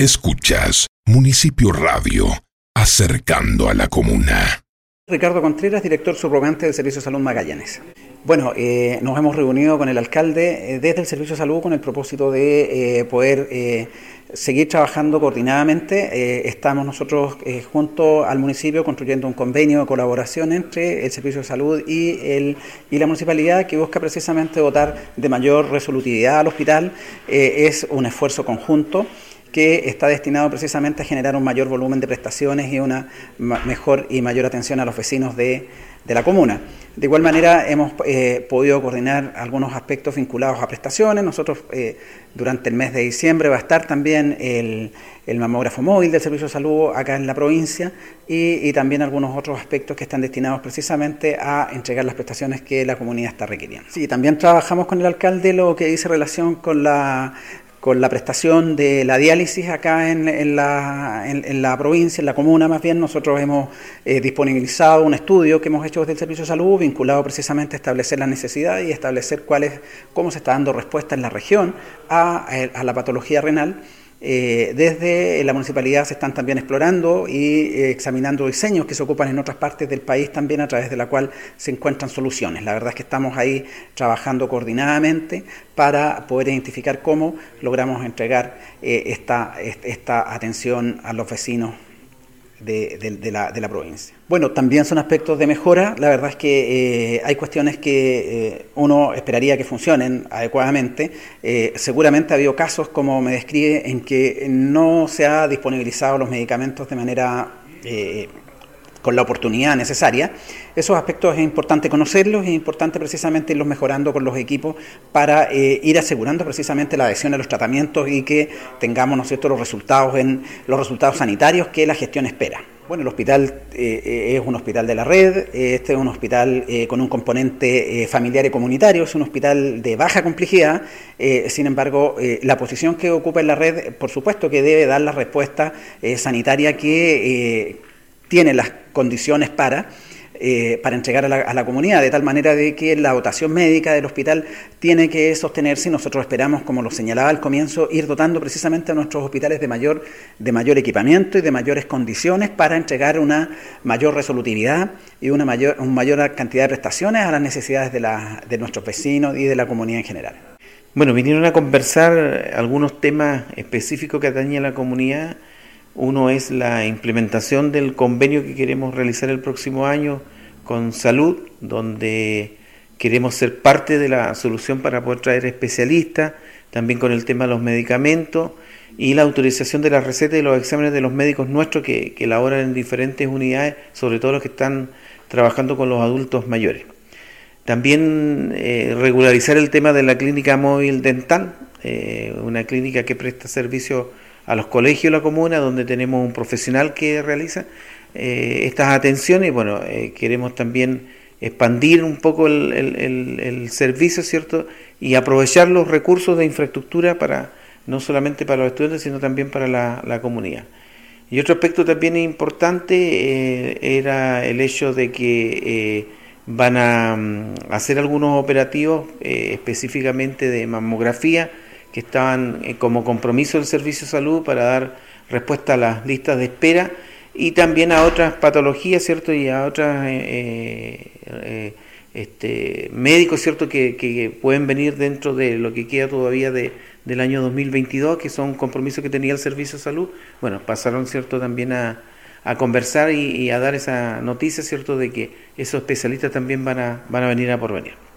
Escuchas Municipio Radio, acercando a la comuna. Ricardo Contreras, director subrogante del Servicio de Salud Magallanes. Bueno, eh, nos hemos reunido con el alcalde eh, desde el Servicio de Salud con el propósito de eh, poder seguir trabajando coordinadamente. estamos nosotros junto al municipio construyendo un convenio de colaboración entre el Servicio de Salud y, el, y la municipalidad que busca precisamente dotar de mayor resolutividad al hospital. es un esfuerzo conjunto que está destinado precisamente a generar un mayor volumen de prestaciones y una mejor y mayor atención a los vecinos de, la comuna. De igual manera, hemos eh, podido coordinar algunos aspectos vinculados a prestaciones. Nosotros, eh, durante el mes de diciembre, va a estar también el, mamógrafo móvil del Servicio de Salud acá en la provincia y, también algunos otros aspectos que están destinados precisamente a entregar las prestaciones que la comunidad está requiriendo. Sí, también trabajamos con el alcalde lo que dice relación con la con la prestación de la diálisis acá en, la, en, la, provincia, en la comuna más bien, nosotros hemos eh, disponibilizado un estudio que hemos hecho desde el Servicio de Salud vinculado precisamente a establecer las necesidades y establecer cuál cómo se está dando respuesta en la región a, a la patología renal eh, desde la municipalidad se están también explorando y eh, examinando diseños que se ocupan en otras partes del país también a través de la cual se encuentran soluciones. La verdad es que estamos ahí trabajando coordinadamente para poder identificar cómo logramos entregar eh, esta, esta atención a los vecinos de, la, de, la, provincia. Bueno, también son aspectos de mejora. La verdad es que eh, hay cuestiones que eh, uno esperaría que funcionen adecuadamente. Eh, seguramente ha habido casos, como me describe, en que no se ha disponibilizado los medicamentos de manera con la oportunidad necesaria. Esos aspectos es importante conocerlos, es importante precisamente irlos mejorando con los equipos para eh, ir asegurando precisamente la adhesión a los tratamientos y que tengamos ¿no los resultados en los resultados sanitarios que la gestión espera. Bueno, el hospital eh, es un hospital de la red, este es un hospital eh, con un componente familiar y comunitario, es un hospital de baja complejidad, sin embargo, la posición que ocupa en la red, por supuesto que debe dar la respuesta sanitaria que tiene las condiciones para, eh, para entregar a la, comunidad, de tal manera de que la dotación médica del hospital tiene que sostenerse y nosotros esperamos, como lo señalaba al comienzo, ir dotando precisamente a nuestros hospitales de mayor, de mayor equipamiento y de mayores condiciones para entregar una mayor resolutividad y una mayor, una mayor cantidad de prestaciones a las necesidades de, la, de nuestros vecinos y de la comunidad en general. Bueno, vinieron a conversar algunos temas específicos que atañen a la comunidad uno es la implementación del convenio que queremos realizar el próximo año con salud, donde queremos ser parte de la solución para poder traer especialistas, también con el tema de los medicamentos y la autorización de las recetas y los exámenes de los médicos nuestros que, que en diferentes unidades, sobre todo los que están trabajando con los adultos mayores. También eh, regularizar el tema de la clínica móvil dental, eh, una clínica que presta servicio a los colegios de la comuna, donde tenemos un profesional que realiza eh, estas atenciones. Bueno, eh, queremos también expandir un poco el, servicio, ¿cierto? Y aprovechar los recursos de infraestructura para no solamente para los estudiantes, sino también para la, comunidad. Y otro aspecto también importante eh, era el hecho de que van a mm, hacer algunos operativos específicamente de mamografía que estaban eh, como compromiso del Servicio de Salud para dar respuesta a las listas de espera y también a otras patologías, ¿cierto? Y a otros eh, eh, este, médicos, ¿cierto? Que, pueden venir dentro de lo que queda todavía de, del año 2022, que son compromisos que tenía el Servicio de Salud. Bueno, pasaron, ¿cierto? También a, a conversar y, y, a dar esa noticia, ¿cierto? De que esos especialistas también van a, van a venir a porvenir.